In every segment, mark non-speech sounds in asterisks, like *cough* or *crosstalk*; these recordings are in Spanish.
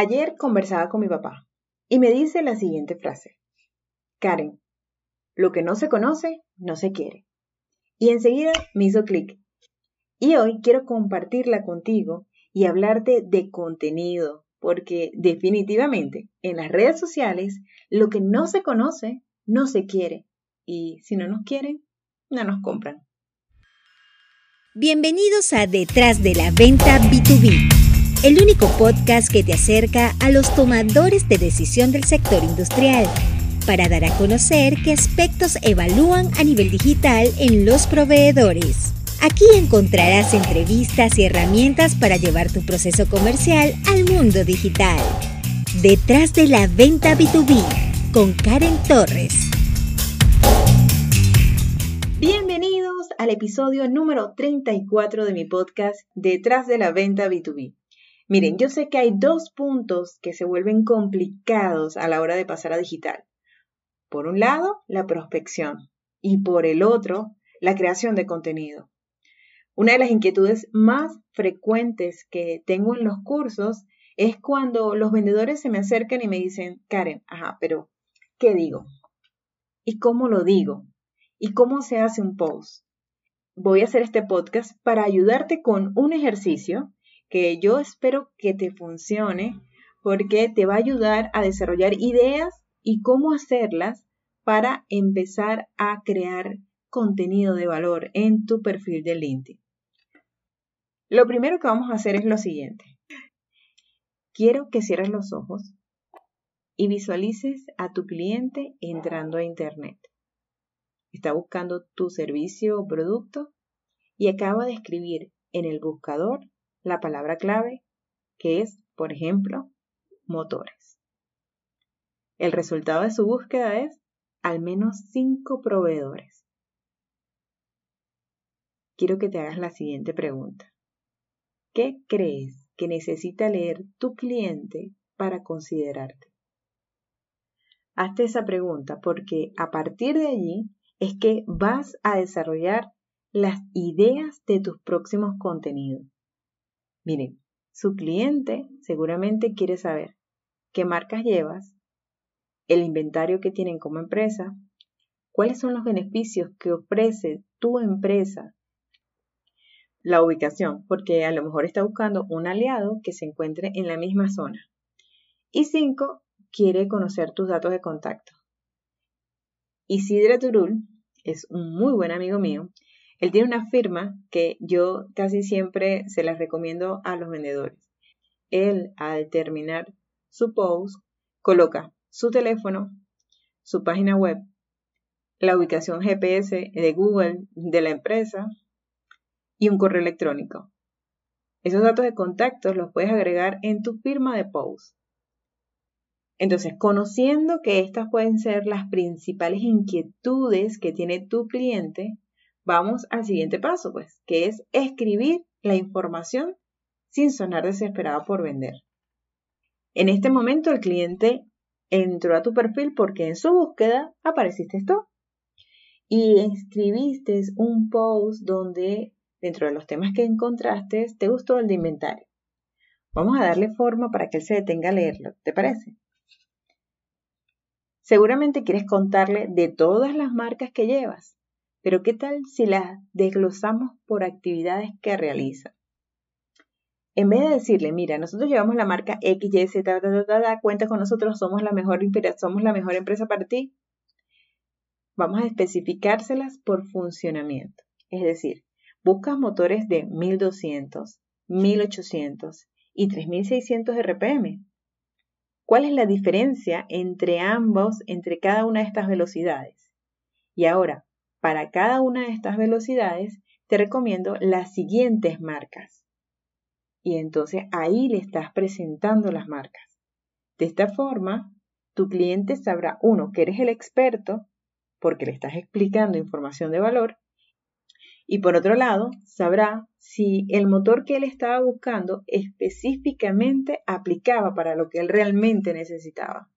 Ayer conversaba con mi papá y me dice la siguiente frase. Karen, lo que no se conoce, no se quiere. Y enseguida me hizo clic. Y hoy quiero compartirla contigo y hablarte de contenido, porque definitivamente en las redes sociales lo que no se conoce, no se quiere. Y si no nos quieren, no nos compran. Bienvenidos a Detrás de la Venta B2B, el único podcast que te acerca a los tomadores de decisión del sector industrial para dar a conocer qué aspectos evalúan a nivel digital en los proveedores. Aquí encontrarás entrevistas y herramientas para llevar tu proceso comercial al mundo digital. Detrás de la venta B2B con Karen Torres. Bienvenidos al episodio número 34 de mi podcast Detrás de la venta B2B. Miren, yo sé que hay dos puntos que se vuelven complicados a la hora de pasar a digital. Por un lado, la prospección y por el otro, la creación de contenido. Una de las inquietudes más frecuentes que tengo en los cursos es cuando los vendedores se me acercan y me dicen, Karen, ajá, pero ¿qué digo? ¿Y cómo lo digo? ¿Y cómo se hace un post? Voy a hacer este podcast para ayudarte con un ejercicio que yo espero que te funcione porque te va a ayudar a desarrollar ideas y cómo hacerlas para empezar a crear contenido de valor en tu perfil de LinkedIn. Lo primero que vamos a hacer es lo siguiente. Quiero que cierres los ojos y visualices a tu cliente entrando a Internet. Está buscando tu servicio o producto y acaba de escribir en el buscador la palabra clave que es, por ejemplo, motores. El resultado de su búsqueda es al menos cinco proveedores. Quiero que te hagas la siguiente pregunta. ¿Qué crees que necesita leer tu cliente para considerarte? Hazte esa pregunta porque a partir de allí es que vas a desarrollar las ideas de tus próximos contenidos. Miren, su cliente seguramente quiere saber qué marcas llevas, el inventario que tienen como empresa, cuáles son los beneficios que ofrece tu empresa la ubicación, porque a lo mejor está buscando un aliado que se encuentre en la misma zona. Y cinco, quiere conocer tus datos de contacto. Isidre Turul es un muy buen amigo mío. Él tiene una firma que yo casi siempre se las recomiendo a los vendedores. Él, al terminar su post, coloca su teléfono, su página web, la ubicación GPS de Google de la empresa, y un correo electrónico. Esos datos de contacto los puedes agregar en tu firma de post. Entonces, conociendo que estas pueden ser las principales inquietudes que tiene tu cliente, vamos al siguiente paso, pues, que es escribir la información sin sonar desesperado por vender. En este momento el cliente entró a tu perfil porque en su búsqueda apareciste tú y escribiste un post donde dentro de los temas que encontraste, te gustó el de inventario. Vamos a darle forma para que él se detenga a leerlo, ¿te parece? Seguramente quieres contarle de todas las marcas que llevas, pero ¿qué tal si las desglosamos por actividades que realiza? En vez de decirle, mira, nosotros llevamos la marca X, Y, Z, cuenta con nosotros, somos la mejor, somos la mejor empresa para ti, vamos a especificárselas por funcionamiento. Es decir, buscas motores de 1200, 1800 y 3600 RPM. ¿Cuál es la diferencia entre ambos, entre cada una de estas velocidades? Y ahora, para cada una de estas velocidades, te recomiendo las siguientes marcas. Y entonces ahí le estás presentando las marcas. De esta forma, tu cliente sabrá, uno, que eres el experto, porque le estás explicando información de valor, y por otro lado, sabrá si el motor que él estaba buscando específicamente aplicaba para lo que él realmente necesitaba.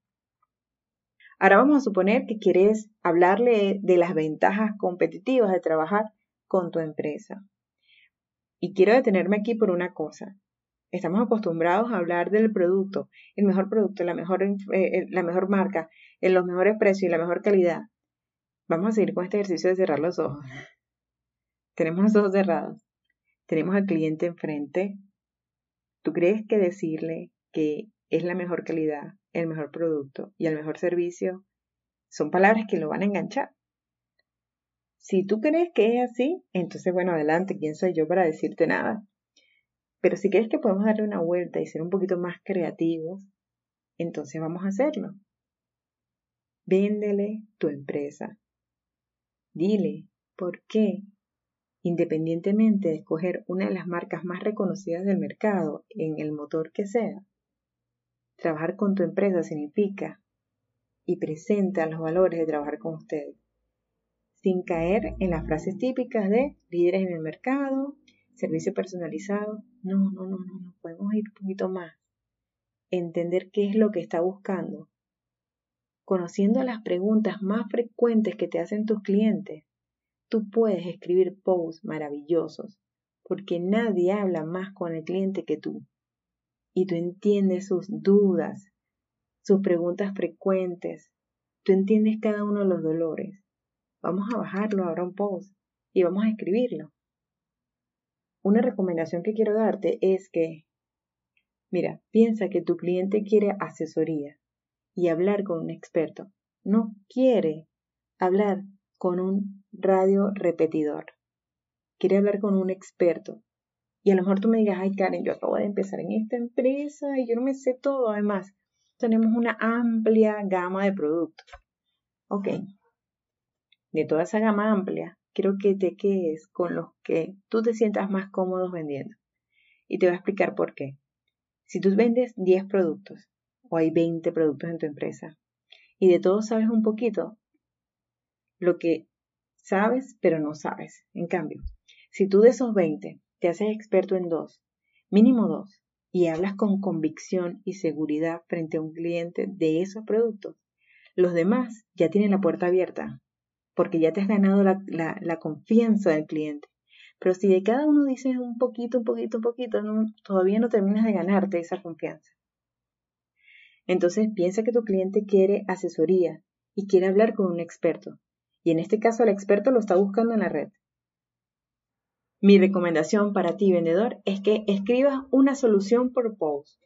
Ahora vamos a suponer que quieres hablarle de las ventajas competitivas de trabajar con tu empresa. Y quiero detenerme aquí por una cosa. estamos acostumbrados a hablar del producto, el mejor producto, la mejor, eh, eh, la mejor marca, en los mejores precios y la mejor calidad. Vamos a seguir con este ejercicio de cerrar los ojos. Tenemos los ojos cerrados. Tenemos al cliente enfrente. ¿Tú crees que decirle que es la mejor calidad, el mejor producto y el mejor servicio son palabras que lo van a enganchar? Si tú crees que es así, entonces bueno, adelante, ¿quién soy yo para decirte nada? Pero si crees que podemos darle una vuelta y ser un poquito más creativos, entonces vamos a hacerlo. Véndele tu empresa. Dile por qué, independientemente de escoger una de las marcas más reconocidas del mercado en el motor que sea, trabajar con tu empresa significa y presenta los valores de trabajar con ustedes, sin caer en las frases típicas de líderes en el mercado, servicio personalizado. No, no, no, no, no, podemos ir un poquito más. Entender qué es lo que está buscando. Conociendo las preguntas más frecuentes que te hacen tus clientes, tú puedes escribir posts maravillosos, porque nadie habla más con el cliente que tú. Y tú entiendes sus dudas, sus preguntas frecuentes, tú entiendes cada uno de los dolores. Vamos a bajarlo ahora un post y vamos a escribirlo una recomendación que quiero darte es que, mira, piensa que tu cliente quiere asesoría y hablar con un experto. No quiere hablar con un radio repetidor. Quiere hablar con un experto. Y a lo mejor tú me digas, ay Karen, yo acabo de empezar en esta empresa y yo no me sé todo. Además, tenemos una amplia gama de productos. Ok. De toda esa gama amplia, quiero que te quedes con los que tú te sientas más cómodos vendiendo. Y te voy a explicar por qué. Si tú vendes 10 productos o hay 20 productos en tu empresa y de todos sabes un poquito, lo que sabes pero no sabes. En cambio, si tú de esos 20 te haces experto en dos, mínimo dos, y hablas con convicción y seguridad frente a un cliente de esos productos, los demás ya tienen la puerta abierta porque ya te has ganado la, confianza del cliente. Pero si de cada uno dices un poquito, un poquito, un poquito, todavía no terminas de ganarte esa confianza. Entonces piensa que tu cliente quiere asesoría y quiere hablar con un experto. Y en este caso el experto lo está buscando en la red. Mi recomendación para ti, vendedor, es que escribas una solución por post.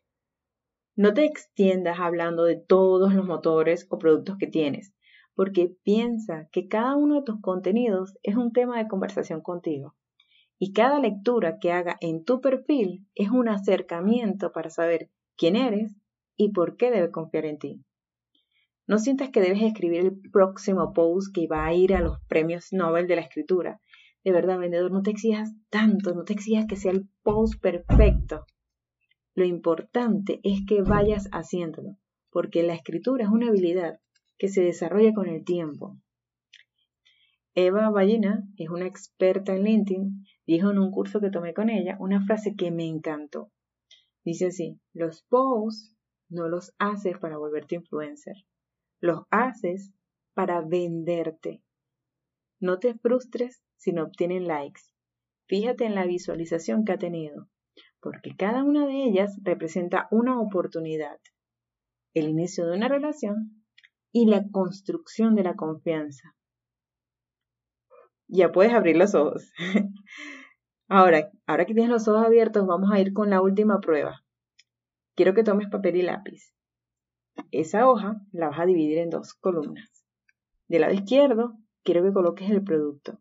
No te extiendas hablando de todos los motores o productos que tienes porque piensa que cada uno de tus contenidos es un tema de conversación contigo. Y cada lectura que haga en tu perfil es un acercamiento para saber quién eres y por qué debe confiar en ti. No sientas que debes escribir el próximo post que va a ir a los premios Nobel de la escritura. De verdad, vendedor, no te exijas tanto, no te exijas que sea el post perfecto. Lo importante es que vayas haciéndolo, porque la escritura es una habilidad que se desarrolla con el tiempo. Eva Ballina es una experta en LinkedIn, dijo en un curso que tomé con ella una frase que me encantó. Dice así, los posts no los haces para volverte influencer, los haces para venderte. No te frustres si no obtienen likes. Fíjate en la visualización que ha tenido, porque cada una de ellas representa una oportunidad, el inicio de una relación y la construcción de la confianza. Ya puedes abrir los ojos. *laughs* ahora, ahora que tienes los ojos abiertos, vamos a ir con la última prueba. Quiero que tomes papel y lápiz. Esa hoja la vas a dividir en dos columnas. Del lado izquierdo, quiero que coloques el producto.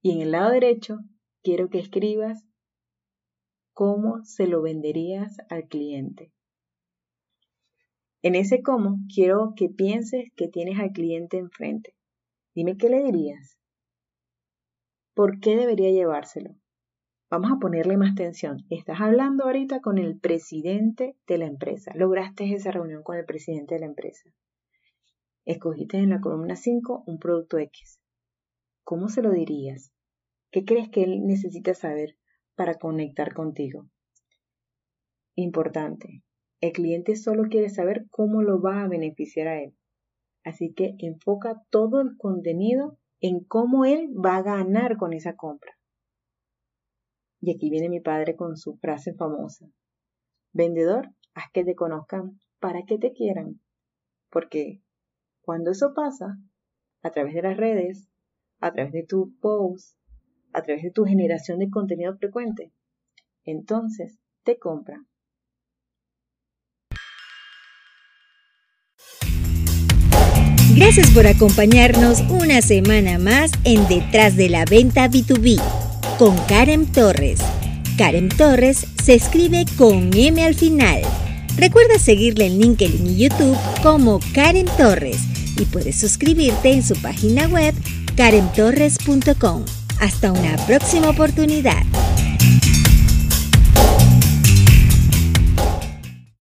Y en el lado derecho, quiero que escribas cómo se lo venderías al cliente. En ese cómo quiero que pienses que tienes al cliente enfrente. Dime qué le dirías. ¿Por qué debería llevárselo? Vamos a ponerle más tensión. Estás hablando ahorita con el presidente de la empresa. Lograste esa reunión con el presidente de la empresa. Escogiste en la columna 5 un producto X. ¿Cómo se lo dirías? ¿Qué crees que él necesita saber para conectar contigo? Importante, el cliente solo quiere saber cómo lo va a beneficiar a él. Así que enfoca todo el contenido en cómo él va a ganar con esa compra. Y aquí viene mi padre con su frase famosa. Vendedor, haz que te conozcan para que te quieran. Porque cuando eso pasa, a través de las redes, a través de tu post, a través de tu generación de contenido frecuente, entonces te compran. Gracias por acompañarnos una semana más en Detrás de la Venta B2B con Karen Torres. Karen Torres se escribe con M al final. Recuerda seguirle en LinkedIn y YouTube como Karen Torres y puedes suscribirte en su página web karentorres.com. Hasta una próxima oportunidad.